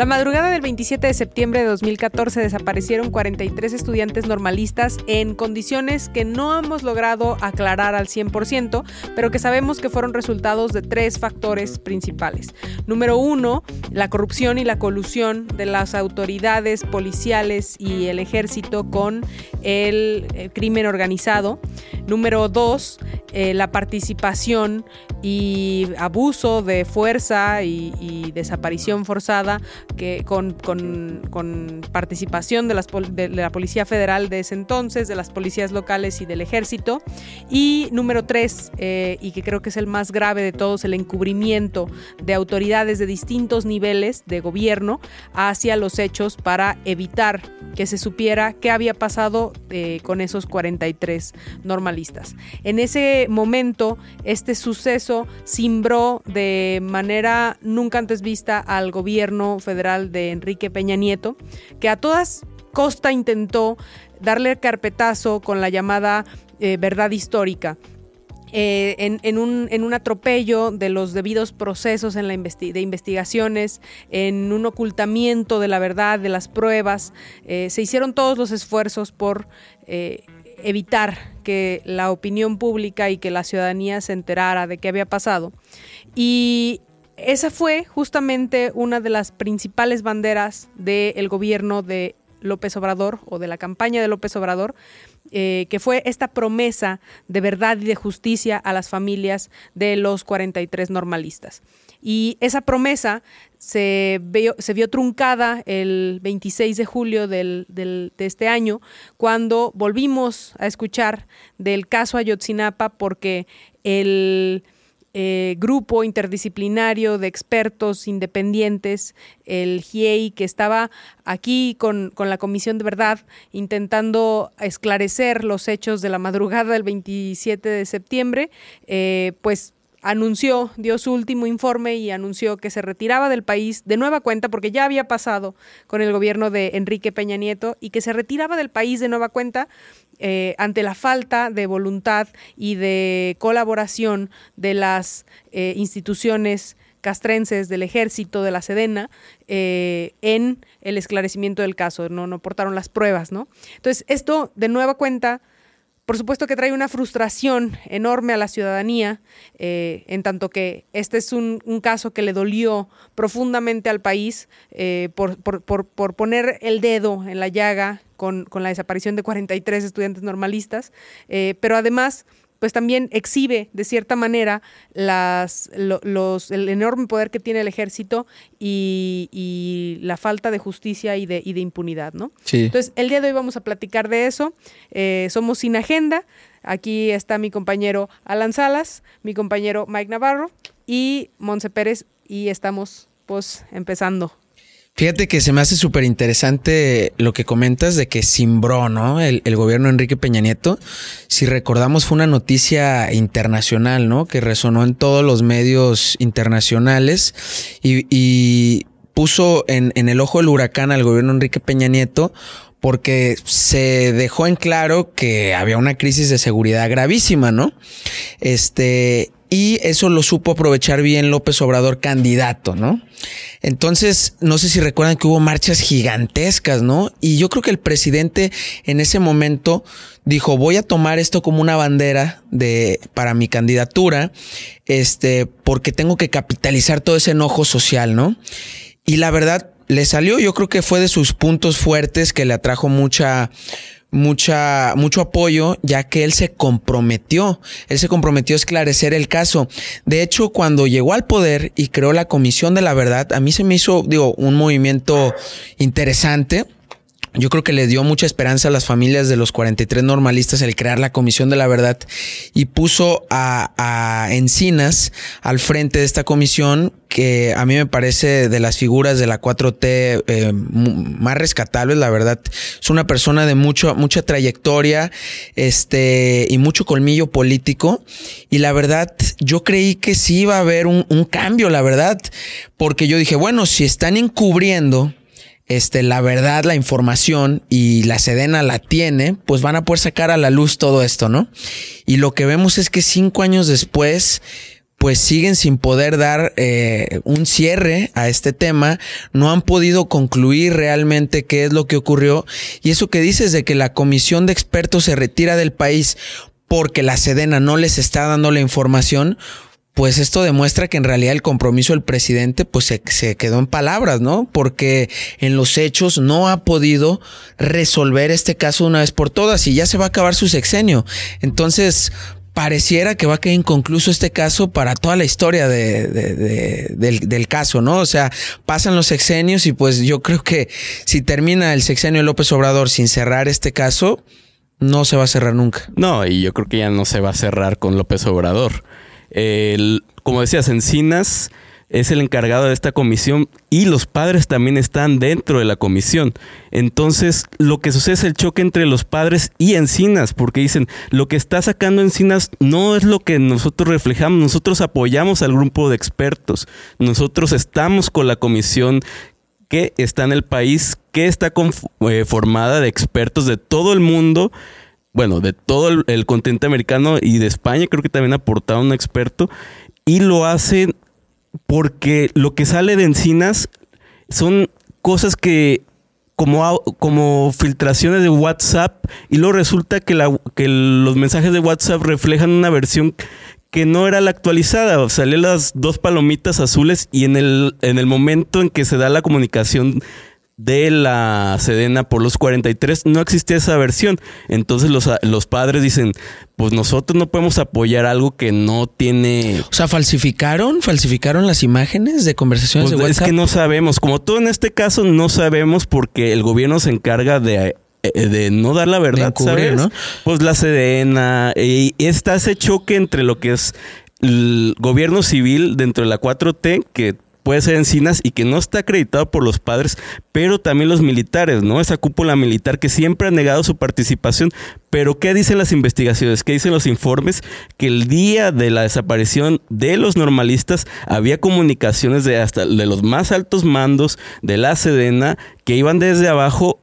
La madrugada del 27 de septiembre de 2014 desaparecieron 43 estudiantes normalistas en condiciones que no hemos logrado aclarar al 100%, pero que sabemos que fueron resultados de tres factores principales. Número uno, la corrupción y la colusión de las autoridades policiales y el ejército con el, el crimen organizado. Número dos, eh, la participación y abuso de fuerza y, desaparición forzada que con, participación de, las, de, la Policía Federal de ese entonces, de las policías locales y del ejército. Y número tres, eh, y que creo que es el más grave de todos, el encubrimiento de autoridades de distintos niveles de gobierno hacia los hechos para evitar que se supiera qué había pasado eh, con esos 43 normalistas. En ese momento, este suceso cimbró de manera nunca antes vista al gobierno federal de Enrique Peña Nieto, que a todas costa intentó darle carpetazo con la llamada eh, verdad histórica. Eh, en, un, atropello de los debidos procesos en la de investigaciones, en un ocultamiento de la verdad, de las pruebas. Eh, se hicieron todos los esfuerzos por evitar que la opinión pública y que la ciudadanía se enterara de qué había pasado. Y esa fue justamente una de las principales banderas del gobierno de López Obrador o de la campaña de López Obrador, eh, que fue esta promesa de verdad y de justicia a las familias de los 43 normalistas. Y esa promesa se, se vio truncada el 26 de julio del, de este año, cuando volvimos a escuchar del caso Ayotzinapa, porque el eh, grupo interdisciplinario de expertos independientes, el GIEI, que estaba aquí con, la Comisión de Verdad intentando esclarecer los hechos de la madrugada del 27 de septiembre, eh, pues anunció, dio su último informe y anunció que se retiraba del país de nueva cuenta, porque ya había pasado con el gobierno de Enrique Peña Nieto, y que se retiraba del país de nueva cuenta eh, ante la falta de voluntad y de colaboración de las eh, instituciones castrenses del ejército, de la Sedena, eh, en el esclarecimiento del caso, no, no aportaron las pruebas, ¿no? Entonces, esto de nueva cuenta por supuesto que trae una frustración enorme a la ciudadanía, eh, en tanto que este es un, caso que le dolió profundamente al país eh, por, poner el dedo en la llaga con, la desaparición de 43 estudiantes normalistas, eh, pero además pues también exhibe de cierta manera las, los, el enorme poder que tiene el ejército y, la falta de justicia y de, impunidad, ¿no? Entonces, el día de hoy vamos a platicar de eso. Eh, somos sin agenda. Aquí está mi compañero Alan Salas, mi compañero Mike Navarro y Monse Pérez y estamos pues empezando. Fíjate que se me hace súper interesante lo que comentas de que simbró, ¿no? El, gobierno de Enrique Peña Nieto. Si recordamos, fue una noticia internacional, ¿no? Que resonó en todos los medios internacionales y, puso en, en el ojo del huracán al gobierno Enrique Peña Nieto porque se dejó en claro que había una crisis de seguridad gravísima, ¿no? Este, y eso lo supo aprovechar bien López Obrador candidato, ¿no? Entonces, no sé si recuerdan que hubo marchas gigantescas, ¿no? Y yo creo que el presidente en ese momento dijo, voy a tomar esto como una bandera de, para mi candidatura, este, porque tengo que capitalizar todo ese enojo social, ¿no? Y la verdad, le salió, yo creo que fue de sus puntos fuertes que le atrajo mucha, mucha, mucho apoyo, ya que él se comprometió, él se comprometió a esclarecer el caso. De hecho, cuando llegó al poder y creó la Comisión de la Verdad, a mí se me hizo, digo, un movimiento interesante yo creo que le dio mucha esperanza a las familias de los 43 normalistas el crear la Comisión de la Verdad y puso a, Encinas al frente de esta comisión que a mí me parece de las figuras de la 4T eh, más rescatables, la verdad. Es una persona de mucho, mucha trayectoria este, y mucho colmillo político. Y la verdad, yo creí que sí iba a haber un, un cambio, la verdad, porque yo dije, bueno, si están encubriendo este, la verdad, la información y la Sedena la tiene, pues van a poder sacar a la luz todo esto, ¿no? Y lo que vemos es que cinco años después, pues siguen sin poder dar eh, un cierre a este tema, no han podido concluir realmente qué es lo que ocurrió y eso que dices de que la comisión de expertos se retira del país porque la Sedena no les está dando la información, pues esto demuestra que en realidad el compromiso del presidente pues se, quedó en palabras, ¿no? Porque en los hechos no ha podido resolver este caso una vez por todas y ya se va a acabar su sexenio. Entonces, pareciera que va a quedar inconcluso este caso para toda la historia de, de, de, del, del, caso, ¿no? O sea, pasan los sexenios y pues yo creo que si termina el sexenio de López Obrador sin cerrar este caso, no se va a cerrar nunca. No, y yo creo que ya no se va a cerrar con López Obrador. Como decías, Encinas es el encargado de esta comisión y los padres también están dentro de la comisión. Entonces, lo que sucede es el choque entre los padres y Encinas, porque dicen, lo que está sacando Encinas no es lo que nosotros reflejamos, nosotros apoyamos al grupo de expertos, nosotros estamos con la comisión que está en el país, que está eh, formada de expertos de todo el mundo bueno, de todo el, el, continente americano y de España, creo que también aportaron un experto, y lo hacen porque lo que sale de encinas son cosas que como, como filtraciones de WhatsApp y luego resulta que, los mensajes de WhatsApp reflejan una versión que no era la actualizada. Salían las dos palomitas azules y en el, en el momento en que se da la comunicación de la Sedena por los 43 no existía esa versión. Entonces los, los padres dicen, pues nosotros no podemos apoyar algo que no tiene... O sea, falsificaron, falsificaron las imágenes de conversaciones pues de WhatsApp. Es que no sabemos, como todo en este caso no sabemos porque el gobierno se encarga de de no dar la verdad, encubrir, ¿sabes? ¿no? Pues la Sedena y está ese choque entre lo que es el gobierno civil dentro de la 4T que puede ser Encinas y que no está acreditado por los padres, pero también los militares, ¿no? Esa cúpula militar que siempre ha negado su participación. Pero ¿qué dicen las investigaciones? ¿Qué dicen los informes? Que el día de la desaparición de los normalistas había comunicaciones de hasta de los más altos mandos de la Sedena que iban desde abajo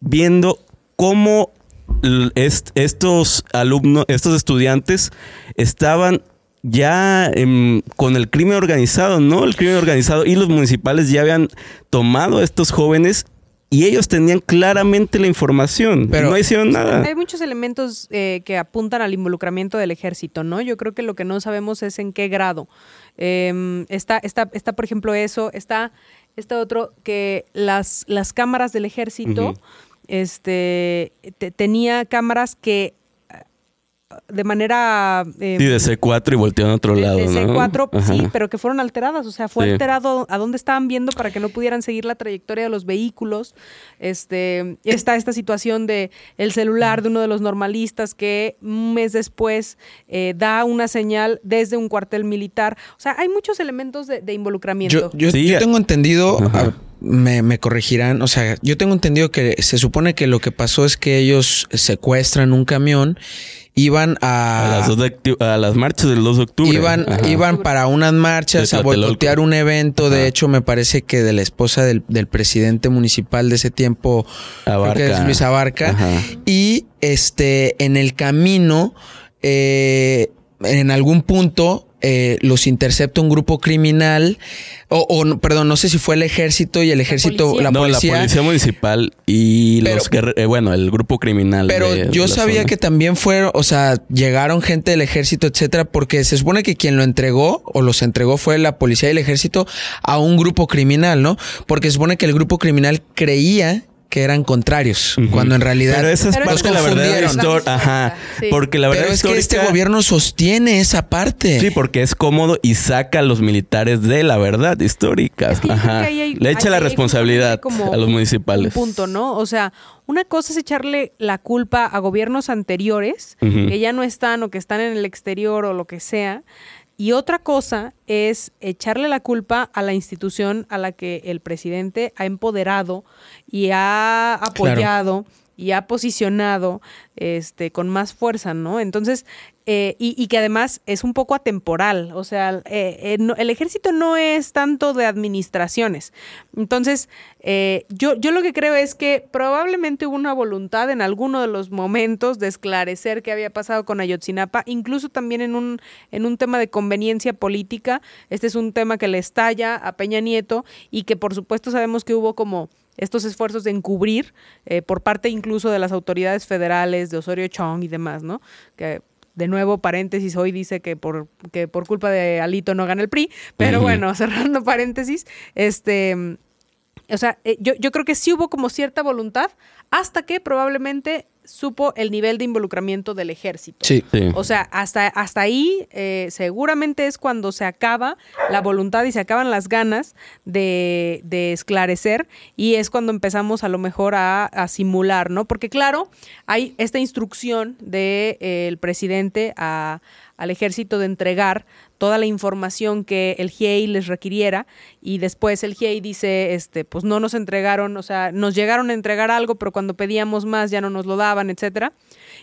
viendo cómo estos alumnos, estos estudiantes estaban ya eh, con el crimen organizado, ¿no? El crimen organizado y los municipales ya habían tomado a estos jóvenes y ellos tenían claramente la información, pero no hicieron nada. Hay muchos elementos eh, que apuntan al involucramiento del ejército, ¿no? Yo creo que lo que no sabemos es en qué grado. Eh, está, está, está, por ejemplo, eso, está, está otro que las, las cámaras del ejército, uh -huh. este, tenía cámaras que de manera... Eh, sí, de C4 y voltearon a otro de, lado. De C4, ¿no? sí, pero que fueron alteradas. O sea, fue sí. alterado a dónde estaban viendo para que no pudieran seguir la trayectoria de los vehículos. Este, está esta situación de el celular de uno de los normalistas que un mes después eh, da una señal desde un cuartel militar. O sea, hay muchos elementos de, de involucramiento. Yo, yo, sí. yo tengo entendido... A, me, me, corregirán. O sea, yo tengo entendido que se supone que lo que pasó es que ellos secuestran un camión iban a, a, las, de, a las, marchas del 2 de octubre. Iban, iban para unas marchas a boicotear un evento. De Ajá. hecho, me parece que de la esposa del, del presidente municipal de ese tiempo, Abarca. creo que es Luis Abarca. Ajá. Y este, en el camino, eh, en algún punto, eh, los intercepta un grupo criminal, o, o, perdón, no sé si fue el ejército y el ejército, la policía. La no, la policía municipal y pero, los que, eh, bueno, el grupo criminal. Pero de, yo de sabía zona. que también fueron, o sea, llegaron gente del ejército, etcétera, porque se supone que quien lo entregó o los entregó fue la policía y el ejército a un grupo criminal, ¿no? Porque se supone que el grupo criminal creía que eran contrarios, uh -huh. cuando en realidad pero esa es los parte de la verdad histórica. Ajá, sí. porque la verdad pero es que este gobierno sostiene esa parte. Sí, porque es cómodo y saca a los militares de la verdad histórica. Es que Ajá. Hay, Le echa la responsabilidad a los municipales. Un punto, ¿no? O sea, una cosa es echarle la culpa a gobiernos anteriores uh -huh. que ya no están o que están en el exterior o lo que sea. Y otra cosa es echarle la culpa a la institución a la que el presidente ha empoderado y ha apoyado claro. y ha posicionado este, con más fuerza, ¿no? Entonces, eh, y, que además es un poco atemporal. O sea, eh, eh, el ejército no es tanto de administraciones. Entonces, yo, yo lo que creo es que probablemente hubo una voluntad en alguno de los momentos de esclarecer qué había pasado con Ayotzinapa, incluso también en un, en un tema de conveniencia política. Este es un tema que le estalla a Peña Nieto y que por supuesto sabemos que hubo como estos esfuerzos de encubrir por parte incluso de las autoridades federales, de Osorio Chong y demás, ¿no? Que de nuevo, paréntesis, hoy dice que por, que por culpa de Alito no gana el PRI, pero bueno, cerrando paréntesis, este, o sea, eh, yo, yo creo que sí hubo como cierta voluntad hasta que probablemente supo el nivel de involucramiento del ejército. Sí. O sea, hasta, hasta ahí eh, seguramente es cuando se acaba la voluntad y se acaban las ganas de, esclarecer y es cuando empezamos a lo mejor a, simular, ¿no? Porque claro, hay esta instrucción del de, presidente a, al ejército de entregar toda la información que el GIEI les requiriera y después el GIEI dice, este, pues no nos entregaron, o sea, nos llegaron a entregar algo, pero cuando pedíamos más ya no nos lo daban, etcétera.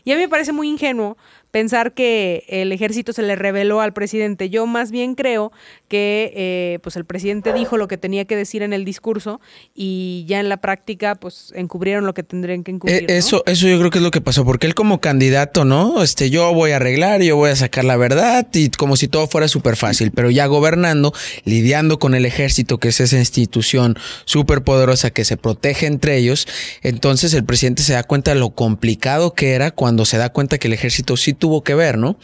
Y a mí me parece muy ingenuo pensar que el ejército se le reveló al presidente. Yo más bien creo que eh, pues el presidente dijo lo que tenía que decir en el discurso y ya en la práctica pues encubrieron lo que tendrían que encubrir. Eh, eso, eso yo creo que es lo que pasó, porque él como candidato, ¿no? Este, yo voy a arreglar, yo voy a sacar la verdad y como si todo fuera súper fácil, pero ya gobernando, lidiando con el ejército, que es esa institución súper poderosa que se protege entre ellos, entonces el presidente se da cuenta de lo complicado que era cuando se da cuenta que el ejército sí tuvo tuvo que ver, ¿no?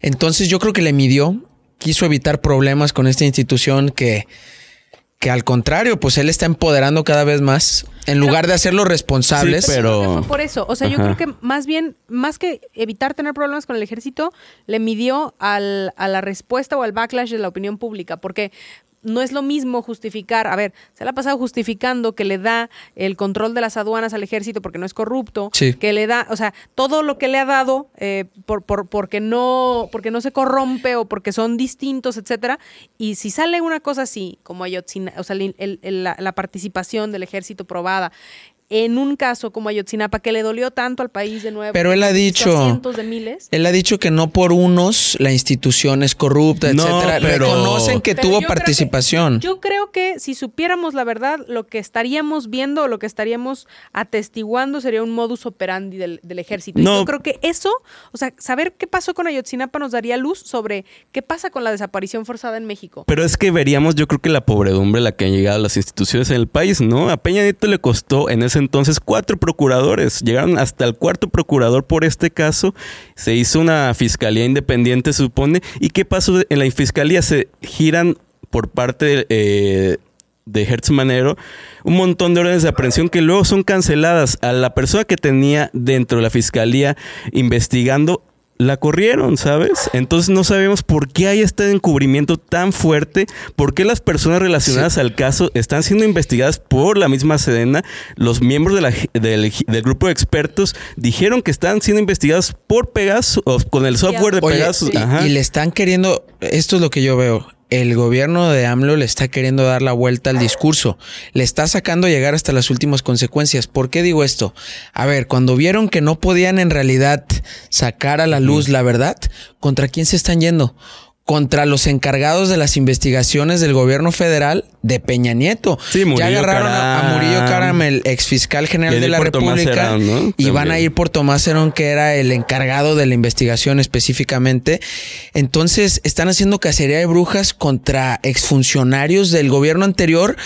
Entonces yo creo que le midió, quiso evitar problemas con esta institución que, que al contrario, pues él está empoderando cada vez más en lugar de hacerlos responsables. pero por eso, o sea, yo creo que más bien, más que evitar tener problemas con el ejército, le midió al, a la respuesta o al backlash de la opinión pública, porque no es lo mismo justificar, a ver, se le ha pasado justificando que le da el control de las aduanas al ejército porque no es corrupto, que le da, o sea, todo lo que le ha dado eh, por, por, porque, no, porque no se corrompe o porque son distintos, etcétera. Y si sale una cosa así, como Ayotzinapa, o sea, la, la participación del ejército probada, en un caso como Ayotzinapa que le dolió tanto al país de nuevo. Pero él ha dicho, de miles. él ha dicho que no por unos la institución es corrupta, etcétera. Pero, Reconocen que tuvo participación. yo creo que si supiéramos la verdad, lo que estaríamos viendo o lo que estaríamos atestiguando sería un modus operandi del, ejército. No. yo creo que eso, o sea, saber qué pasó con Ayotzinapa nos daría luz sobre qué pasa con la desaparición forzada en México. Pero es que veríamos, yo creo que la pobredumbre la que han llegado las instituciones en el país, ¿no? A Peña Nieto le costó en ese entonces cuatro procuradores. Llegaron hasta el cuarto procurador por este caso. Se hizo una fiscalía independiente, supone. ¿Y qué pasó en la fiscalía? Se giran por parte eh, de Hertz Manero un montón de órdenes de aprehensión que luego son canceladas. A la persona que tenía dentro de la fiscalía investigando la corrieron, ¿sabes? Entonces no sabemos por qué hay este encubrimiento tan fuerte, por qué las personas relacionadas al caso están siendo investigadas por la misma Sedena. Los miembros del, grupo de expertos dijeron que están siendo investigadas por Pegasus, con el software de Pegasus. y le están queriendo, esto es lo que yo veo, el gobierno de AMLO le está queriendo dar la vuelta al discurso, le está sacando llegar hasta las últimas consecuencias. ¿Por qué digo esto? A ver, cuando vieron que no podían en realidad sacar a la luz la verdad, ¿contra quién se están yendo? Contra los encargados de las investigaciones del gobierno federal de Peña Nieto. Sí, ya agarraron a, Murillo Caram, el ex fiscal general de la República, y van a ir por Tomás Herón, que era el encargado de la investigación específicamente. Entonces, están haciendo cacería de brujas contra exfuncionarios del gobierno anterior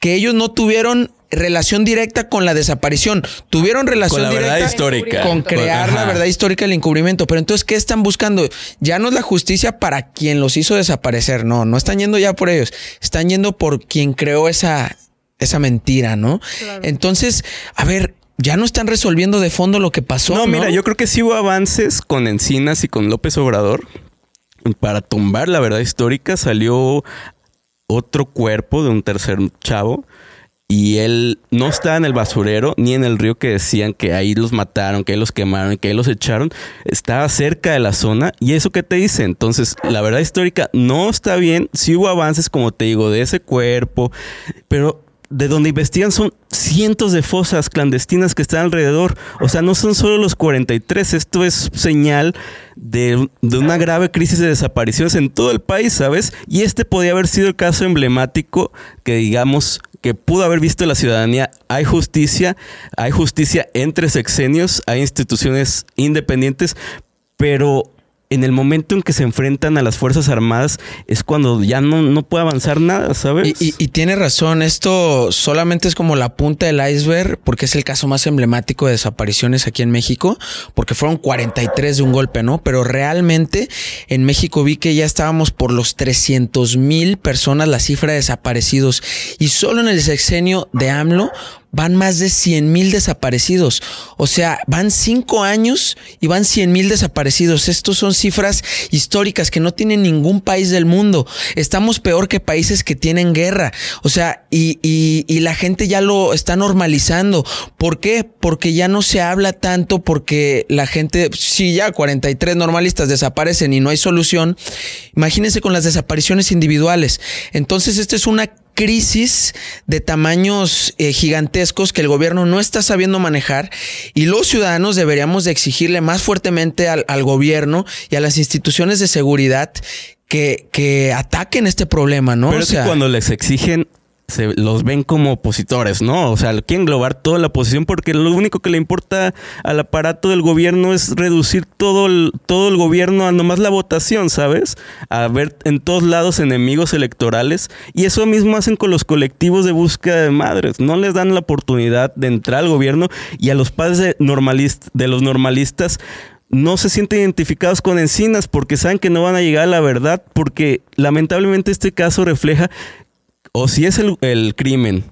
que ellos no tuvieron relación directa con la desaparición. Tuvieron relación con la verdad histórica. Con crear la verdad histórica del encubrimiento. Pero entonces, ¿qué están buscando? Ya no es la justicia para quien los hizo desaparecer. No, no están yendo ya por ellos. Están yendo por quien creó esa, esa mentira, ¿no? Entonces, a ver, ya no están resolviendo de fondo lo que pasó. No, mira, yo creo que sí hubo avances con Encinas y con López Obrador. Para tumbar la verdad histórica salió otro cuerpo de un tercer chavo y él no estaba en el basurero ni en el río que decían que ahí los mataron, que ahí los quemaron, que ahí los echaron. Estaba cerca de la zona y eso que te dice. Entonces, la verdad histórica no está bien. Sí hubo avances, como te digo, de ese cuerpo, pero de donde investigan son cientos de fosas clandestinas que están alrededor. O sea, no son solo los 43, esto es señal de, de, una grave crisis de desapariciones en todo el país, ¿sabes? Y este podría haber sido el caso emblemático que digamos que pudo haber visto la ciudadanía. Hay justicia, hay justicia entre sexenios, hay instituciones independientes, pero en el momento en que se enfrentan a las Fuerzas Armadas es cuando ya no, no puede avanzar nada, ¿sabes? Y, y, tiene razón, esto solamente es como la punta del iceberg, porque es el caso más emblemático de desapariciones aquí en México, porque fueron 43 de un golpe, ¿no? Pero realmente en México vi que ya estábamos por los 300 mil personas la cifra de desaparecidos y solo en el sexenio de AMLO van más de 100 mil desaparecidos. O sea, van cinco años y van 100 mil desaparecidos. Estos son cifras históricas que no tienen ningún país del mundo. Estamos peor que países que tienen guerra. O sea, y, y, y la gente ya lo está normalizando. ¿Por qué? Porque ya no se habla tanto, porque la gente, si ya 43 normalistas desaparecen y no hay solución, imagínense con las desapariciones individuales. Entonces, esta es una crisis de tamaños eh, gigantescos que el gobierno no está sabiendo manejar y los ciudadanos deberíamos de exigirle más fuertemente al, al gobierno y a las instituciones de seguridad que, que ataquen este problema, ¿no? Pero o es sea, que cuando les exigen se los ven como opositores, ¿no? O sea, quieren englobar toda la oposición porque lo único que le importa al aparato del gobierno es reducir todo el, todo el gobierno a nomás la votación, ¿sabes? A ver en todos lados enemigos electorales. Y eso mismo hacen con los colectivos de búsqueda de madres. No les dan la oportunidad de entrar al gobierno y a los padres de, de los normalistas no se sienten identificados con Encinas porque saben que no van a llegar a la verdad, porque lamentablemente este caso refleja o si es el, el, crimen,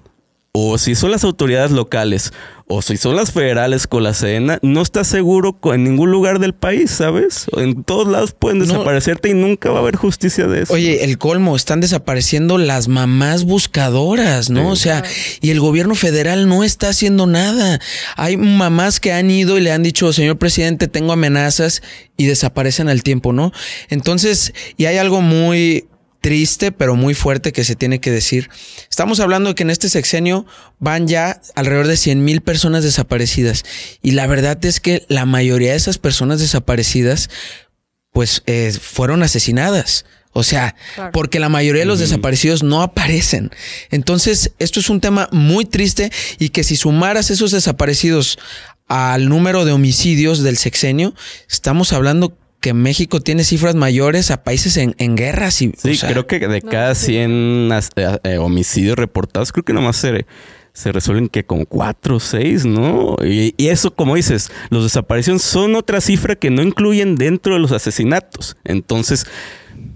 o si son las autoridades locales, o si son las federales con la Sedena, no estás seguro en ningún lugar del país, ¿sabes? En todos lados pueden desaparecerte no. y nunca va a haber justicia de eso. Oye, el colmo, están desapareciendo las mamás buscadoras, ¿no? Sí. O sea, y el gobierno federal no está haciendo nada. Hay mamás que han ido y le han dicho, señor presidente, tengo amenazas y desaparecen al tiempo, ¿no? Entonces, y hay algo muy triste, pero muy fuerte que se tiene que decir. Estamos hablando de que en este sexenio van ya alrededor de 100 mil personas desaparecidas. Y la verdad es que la mayoría de esas personas desaparecidas, pues, eh, fueron asesinadas. O sea, claro. porque la mayoría de los desaparecidos no aparecen. Entonces, esto es un tema muy triste y que si sumaras esos desaparecidos al número de homicidios del sexenio, estamos hablando que México tiene cifras mayores a países en, en guerras. Y, sí, o sea, creo que de cada no, 100 eh, eh, homicidios reportados, creo que nomás se, se resuelven que con 4 o 6, ¿no? Y, y, eso, como dices, los desapariciones son otra cifra que no incluyen dentro de los asesinatos. Entonces,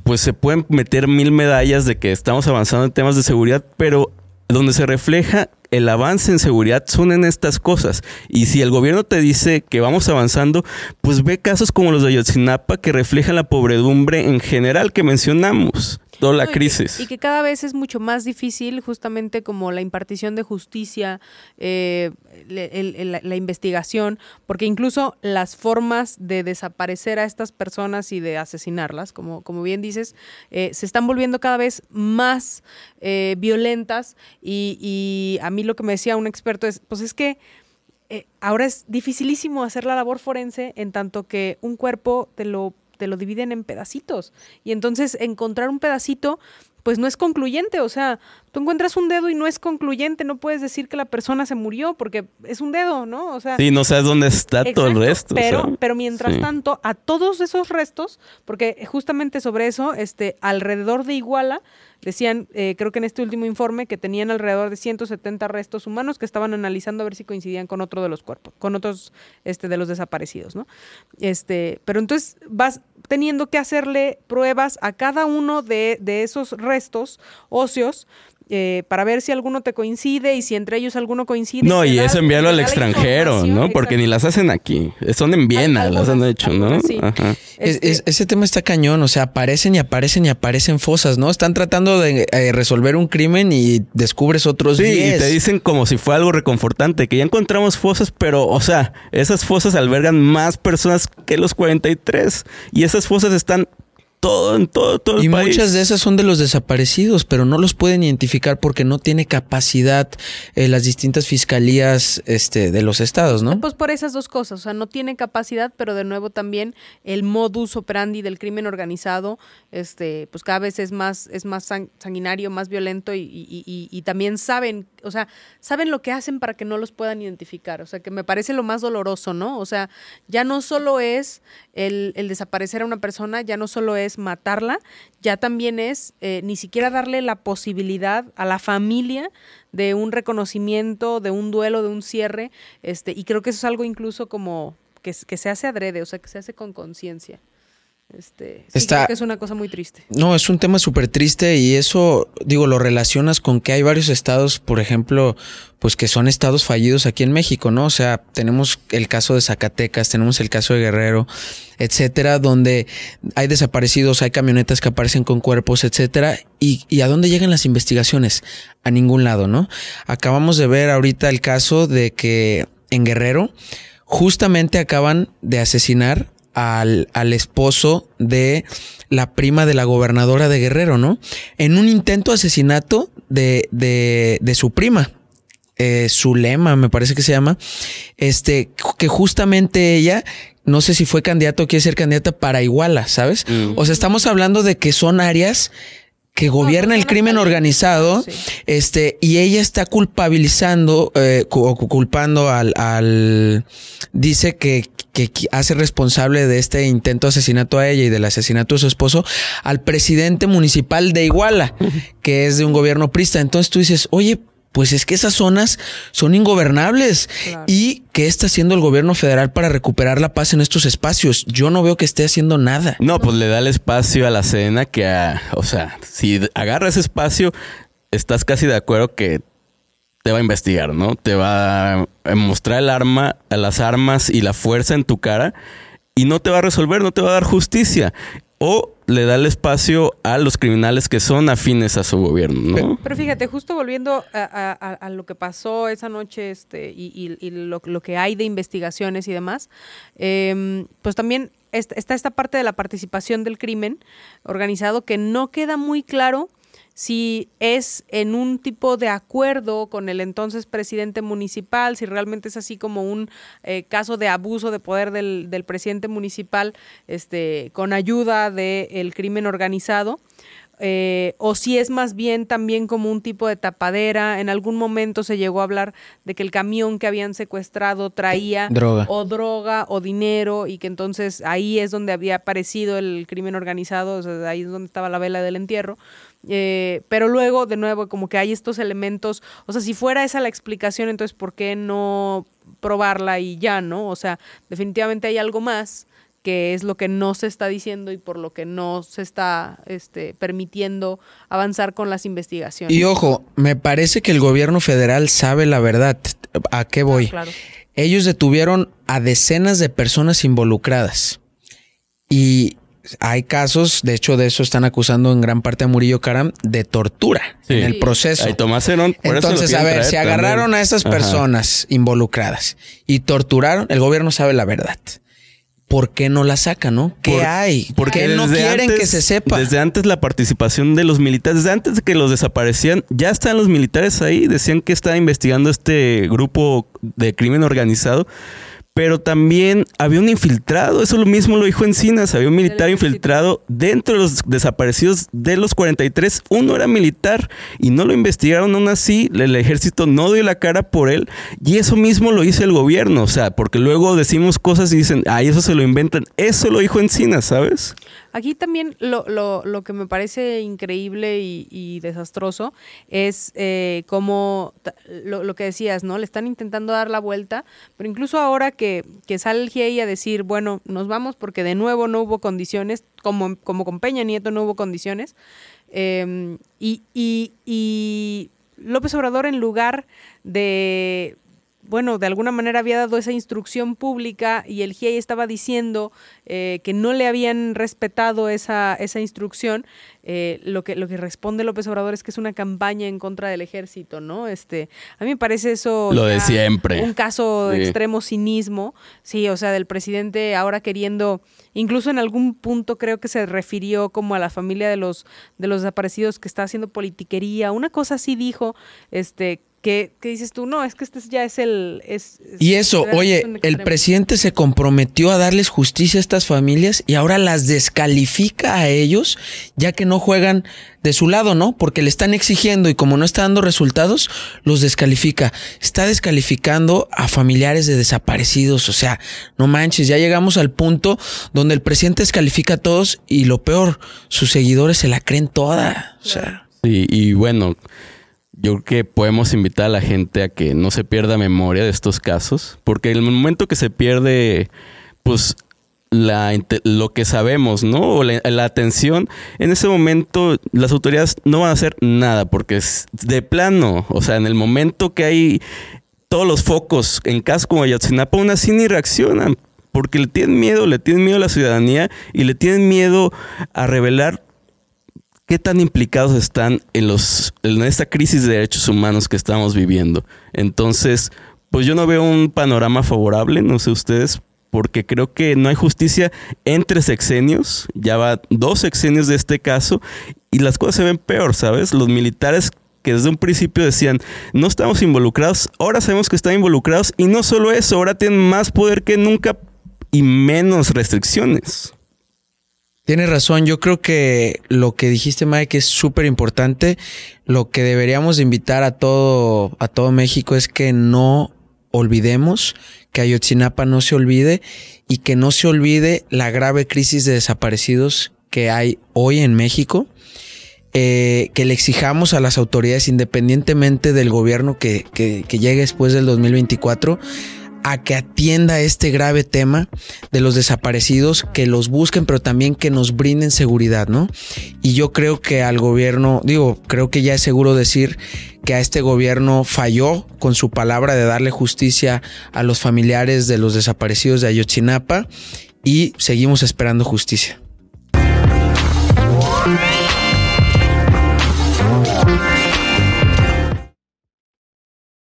pues se pueden meter mil medallas de que estamos avanzando en temas de seguridad, pero donde se refleja el avance en seguridad son en estas cosas. Y si el gobierno te dice que vamos avanzando, pues ve casos como los de Ayotzinapa que reflejan la pobredumbre en general que mencionamos. Toda la no, crisis. Y que, y que, cada vez es mucho más difícil, justamente como la impartición de justicia, eh, el, el, la, la, investigación, porque incluso las formas de desaparecer a estas personas y de asesinarlas, como, como bien dices, eh, se están volviendo cada vez más eh, violentas. Y, y a mí lo que me decía un experto es, pues es que eh, ahora es dificilísimo hacer la labor forense en tanto que un cuerpo te lo te lo dividen en pedacitos. Y entonces encontrar un pedacito, pues no es concluyente. O sea, tú encuentras un dedo y no es concluyente. No puedes decir que la persona se murió porque es un dedo, ¿no? O sea. Sí, no sabes dónde está exacto, todo el resto. Pero, o sea, pero mientras sí. tanto, a todos esos restos, porque justamente sobre eso, este, alrededor de Iguala, decían, eh, creo que en este último informe, que tenían alrededor de 170 restos humanos que estaban analizando a ver si coincidían con otro de los cuerpos, con otros este, de los desaparecidos, ¿no? Este, pero entonces vas teniendo que hacerle pruebas a cada uno de, de esos restos óseos eh, para ver si alguno te coincide y si entre ellos alguno coincide. No, y eso enviarlo al extranjero, ¿no? Porque ni las hacen aquí. Son en Viena, algunas, las han hecho, ¿no? Sí. Es, ese tema está cañón, o sea, aparecen y aparecen y aparecen fosas, ¿no? Están tratando de eh, resolver un crimen y descubres otros Sí, 10. y te dicen como si fue algo reconfortante, que ya encontramos fosas, pero, o sea, esas fosas albergan más personas que los 43 y esas fosas están todo, en todo, todo el y país. muchas de esas son de los desaparecidos, pero no los pueden identificar porque no tiene capacidad eh, las distintas fiscalías este, de los estados, ¿no? Pues por esas dos cosas, o sea, no tiene capacidad, pero de nuevo también el modus operandi del crimen organizado, este, pues cada vez es más, es más sanguinario, más violento y, y, y, y también saben, o sea, saben lo que hacen para que no los puedan identificar, o sea, que me parece lo más doloroso, ¿no? O sea, ya no solo es el, el desaparecer a una persona, ya no solo es matarla, ya también es eh, ni siquiera darle la posibilidad a la familia de un reconocimiento, de un duelo, de un cierre, este, y creo que eso es algo incluso como que, que se hace adrede, o sea, que se hace con conciencia. Este, sí, Está- creo que es una cosa muy triste. No, es un tema súper triste y eso, digo, lo relacionas con que hay varios estados, por ejemplo, pues que son estados fallidos aquí en México, ¿no? O sea, tenemos el caso de Zacatecas, tenemos el caso de Guerrero, etcétera, donde hay desaparecidos, hay camionetas que aparecen con cuerpos, etcétera. ¿Y, y a dónde llegan las investigaciones? A ningún lado, ¿no? Acabamos de ver ahorita el caso de que en Guerrero justamente acaban de asesinar al, al esposo de la prima de la gobernadora de Guerrero, ¿no? En un intento de asesinato de, de, de su prima. Eh, Zulema, me parece que se llama. Este, que justamente ella, no sé si fue candidato o quiere ser candidata para Iguala, ¿sabes? Mm. O sea, estamos hablando de que son áreas que gobierna el crimen organizado, sí. este, y ella está culpabilizando, eh, o culpando al, al dice que, que hace responsable de este intento de asesinato a ella y del asesinato de su esposo al presidente municipal de Iguala, que es de un gobierno prista. Entonces tú dices, oye, pues es que esas zonas son ingobernables. Claro. ¿Y qué está haciendo el gobierno federal para recuperar la paz en estos espacios? Yo no veo que esté haciendo nada. No, pues le da el espacio a la Sedena que, a- o sea, si agarra ese espacio, estás casi de acuerdo que te va a investigar, ¿no? Te va a mostrar el arma, a las armas y la fuerza en tu cara y no te va a resolver, no te va a dar justicia. O le da el espacio a los criminales que son afines a su gobierno, ¿no? Pero fíjate, justo volviendo a, lo que pasó esa noche este, y, y- y lo, lo que hay de investigaciones y demás, em, pues también est- está esta parte de la participación del crimen organizado que no queda muy claro si es en un tipo de acuerdo con el entonces presidente municipal, si realmente es así como un eh, caso de abuso de poder del, del presidente municipal este, con ayuda del crimen organizado, eh, o si es más bien también como un tipo de tapadera. En algún momento se llegó a hablar de que el camión que habían secuestrado traía Droga. o droga o dinero y que entonces ahí es donde había aparecido el crimen organizado, o sea, ahí es donde estaba la vela del entierro. Eh, pero luego, de nuevo, como que hay estos elementos, o sea, si fuera esa la explicación, entonces, ¿por qué no probarla y ya, no? O sea, definitivamente hay algo más que es lo que no se está diciendo y por lo que no se está este, permitiendo avanzar con las investigaciones. Y ojo, me parece que el gobierno federal sabe la verdad. ¿A qué voy? Ah, claro. Ellos detuvieron a decenas de personas involucradas. Y hay casos, de hecho de eso están acusando en gran parte a Murillo Caram, de tortura Sí. en el proceso. Ahí Tomás Herón, por eso lo Entonces, a ver, si también. agarraron a estas Ajá. personas involucradas y torturaron, el gobierno sabe la verdad. ¿Por qué no la sacan, no? ¿Qué Por- hay? Porque ¿Qué no quieren antes- que se sepa? Desde antes la participación de los militares, desde antes de que los desaparecían, ya están los militares ahí. Decían que estaba investigando este grupo de crimen organizado. Pero también había un infiltrado, eso lo mismo lo dijo Encinas, había un militar infiltrado dentro de los desaparecidos de los 43, uno era militar y no lo investigaron aún así, el ejército no dio la cara por él y eso mismo lo hizo el gobierno, o sea, porque luego decimos cosas y dicen, ay, eso se lo inventan, eso lo dijo Encinas, ¿sabes? Aquí también lo, lo, lo que me parece increíble y, desastroso es eh, como lo, lo que decías, ¿no? Le están intentando dar la vuelta, pero incluso ahora que, que sale el GIEI a decir, bueno, nos vamos porque de nuevo no hubo condiciones, como, como con Peña Nieto no hubo condiciones, eh, y, y, y López Obrador en lugar de bueno, de alguna manera había dado esa instrucción pública y el GIEI estaba diciendo eh, que no le habían respetado esa, esa instrucción, eh, lo, que, lo que responde López Obrador es que es una campaña en contra del ejército, ¿no? Este, a mí me parece eso... Lo de siempre. Un caso de extremo cinismo, sí, o sea, del presidente ahora queriendo, incluso en algún punto creo que se refirió como a la familia de los, de los desaparecidos que está haciendo politiquería, una cosa así dijo, este, que, dices tú, no, es que este ya es el... Es, y eso, oye, el presidente se comprometió a darles justicia a estas familias y ahora las descalifica a ellos, ya que no juegan de su lado, ¿no? Porque le están exigiendo y como no está dando resultados, los descalifica. Está descalificando a familiares de desaparecidos, o sea, no manches, ya llegamos al punto donde el presidente descalifica a todos y lo peor, sus seguidores se la creen toda, o sea. Sí, y bueno yo creo que podemos invitar a la gente a que no se pierda memoria de estos casos, porque el momento que se pierde, pues la, lo que sabemos, ¿no? O la, atención, en ese momento las autoridades no van a hacer nada, porque es de plano, o sea, en el momento que hay todos los focos en casos como Ayotzinapa, aún así ni reaccionan, porque le tienen miedo, le tienen miedo a la ciudadanía y le tienen miedo a revelar ¿Qué tan implicados están en, los, en esta crisis de derechos humanos que estamos viviendo? Entonces, pues yo no veo un panorama favorable, no sé ustedes, porque creo que no hay justicia entre sexenios, ya va dos sexenios de este caso, y las cosas se ven peor, ¿sabes? Los militares que desde un principio decían, no estamos involucrados, ahora sabemos que están involucrados, y no solo eso, ahora tienen más poder que nunca y menos restricciones. Tienes razón, yo creo que lo que dijiste Mike es súper importante. Lo que deberíamos invitar a todo, a todo México es que no olvidemos, que Ayotzinapa no se olvide y que no se olvide la grave crisis de desaparecidos que hay hoy en México. Eh, que le exijamos a las autoridades, independientemente del gobierno que, que, que llegue después del 2024, a que atienda este grave tema de los desaparecidos, que los busquen, pero también que nos brinden seguridad, ¿no? Y yo creo que al gobierno, digo, creo que ya es seguro decir que a este gobierno falló con su palabra de darle justicia a los familiares de los desaparecidos de Ayotzinapa y seguimos esperando justicia.